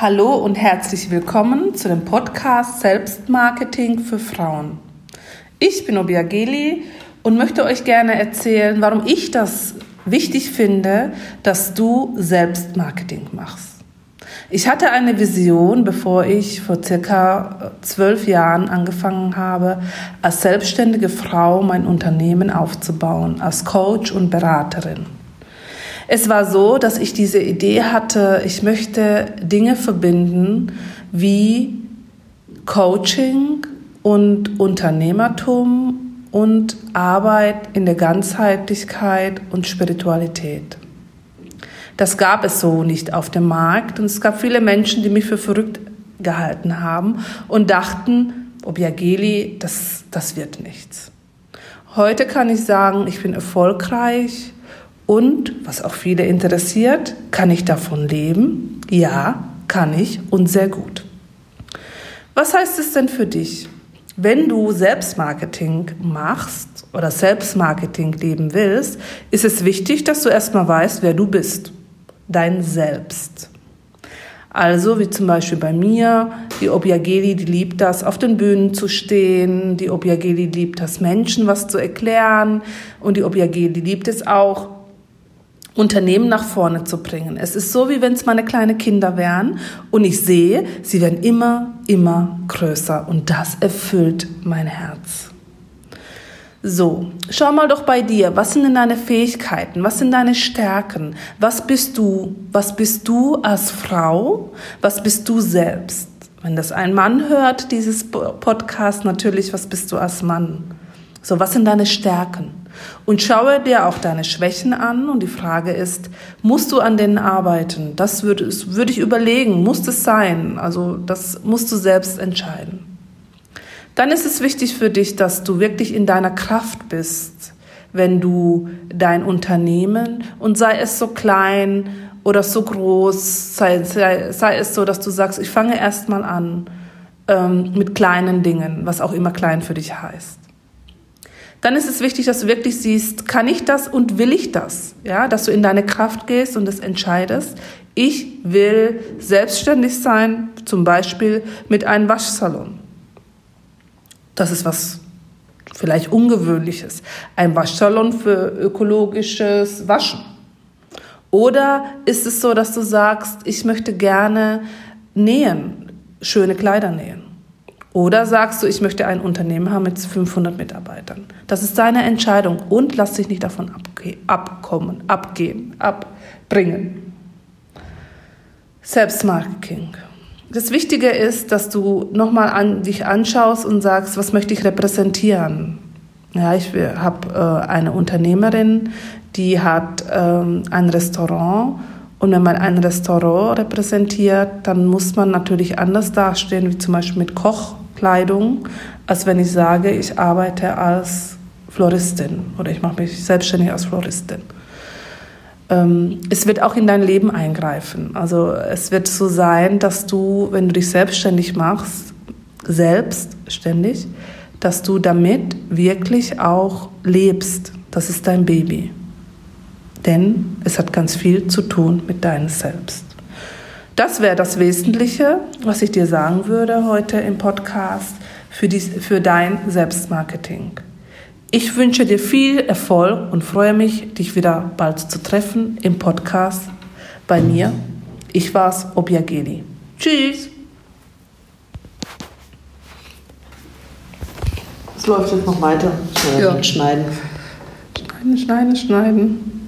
Hallo und herzlich willkommen zu dem Podcast Selbstmarketing für Frauen. Ich bin Obiageli und möchte euch gerne erzählen, warum ich das wichtig finde, dass du Selbstmarketing machst. Ich hatte eine Vision, bevor ich vor circa zwölf Jahren angefangen habe, als selbstständige Frau mein Unternehmen aufzubauen, als Coach und Beraterin. Es war so, dass ich diese Idee hatte, ich möchte Dinge verbinden wie Coaching und Unternehmertum und Arbeit in der Ganzheitlichkeit und Spiritualität. Das gab es so nicht auf dem Markt und es gab viele Menschen, die mich für verrückt gehalten haben und dachten, Obiageli, das, das wird nichts. Heute kann ich sagen, ich bin erfolgreich, und, was auch viele interessiert, kann ich davon leben? Ja, kann ich und sehr gut. Was heißt es denn für dich? Wenn du Selbstmarketing machst oder Selbstmarketing leben willst, ist es wichtig, dass du erstmal weißt, wer du bist. Dein Selbst. Also wie zum Beispiel bei mir, die Obiageli, die liebt das, auf den Bühnen zu stehen, die Obiageli liebt das, Menschen was zu erklären und die Obiageli liebt es auch, Unternehmen nach vorne zu bringen. Es ist so, wie wenn es meine kleine Kinder wären und ich sehe, sie werden immer, immer größer und das erfüllt mein Herz. So, schau mal doch bei dir, was sind denn deine Fähigkeiten, was sind deine Stärken, was bist du, was bist du als Frau, was bist du selbst? Wenn das ein Mann hört, dieses Podcast, natürlich, was bist du als Mann? So, was sind deine Stärken? Und schaue dir auch deine Schwächen an. Und die Frage ist, musst du an denen arbeiten? Das würde, würde ich überlegen. Muss es sein? Also das musst du selbst entscheiden. Dann ist es wichtig für dich, dass du wirklich in deiner Kraft bist, wenn du dein Unternehmen und sei es so klein oder so groß, sei, sei, sei es so, dass du sagst, ich fange erst mal an ähm, mit kleinen Dingen, was auch immer klein für dich heißt dann ist es wichtig, dass du wirklich siehst, kann ich das und will ich das? Ja, dass du in deine Kraft gehst und das entscheidest. Ich will selbstständig sein, zum Beispiel mit einem Waschsalon. Das ist was vielleicht Ungewöhnliches. Ein Waschsalon für ökologisches Waschen. Oder ist es so, dass du sagst, ich möchte gerne nähen, schöne Kleider nähen? Oder sagst du, ich möchte ein Unternehmen haben mit 500 Mitarbeitern? Das ist deine Entscheidung und lass dich nicht davon abkommen, abgehen, abbringen. Selbstmarketing. Das Wichtige ist, dass du nochmal an dich anschaust und sagst, was möchte ich repräsentieren? Ja, ich habe äh, eine Unternehmerin, die hat ähm, ein Restaurant und wenn man ein Restaurant repräsentiert, dann muss man natürlich anders dastehen, wie zum Beispiel mit Kochkleidung, als wenn ich sage, ich arbeite als Floristin oder ich mache mich selbstständig als Floristin. Ähm, es wird auch in dein Leben eingreifen. Also es wird so sein, dass du, wenn du dich selbstständig machst, selbstständig, dass du damit wirklich auch lebst. Das ist dein Baby denn es hat ganz viel zu tun mit deinem Selbst. Das wäre das Wesentliche, was ich dir sagen würde heute im Podcast für, dies, für dein Selbstmarketing. Ich wünsche dir viel Erfolg und freue mich, dich wieder bald zu treffen im Podcast bei mir. Ich war's, Obiageli. Tschüss! Es läuft jetzt noch weiter. Ja. Schneiden. Schneiden, schneiden, schneiden.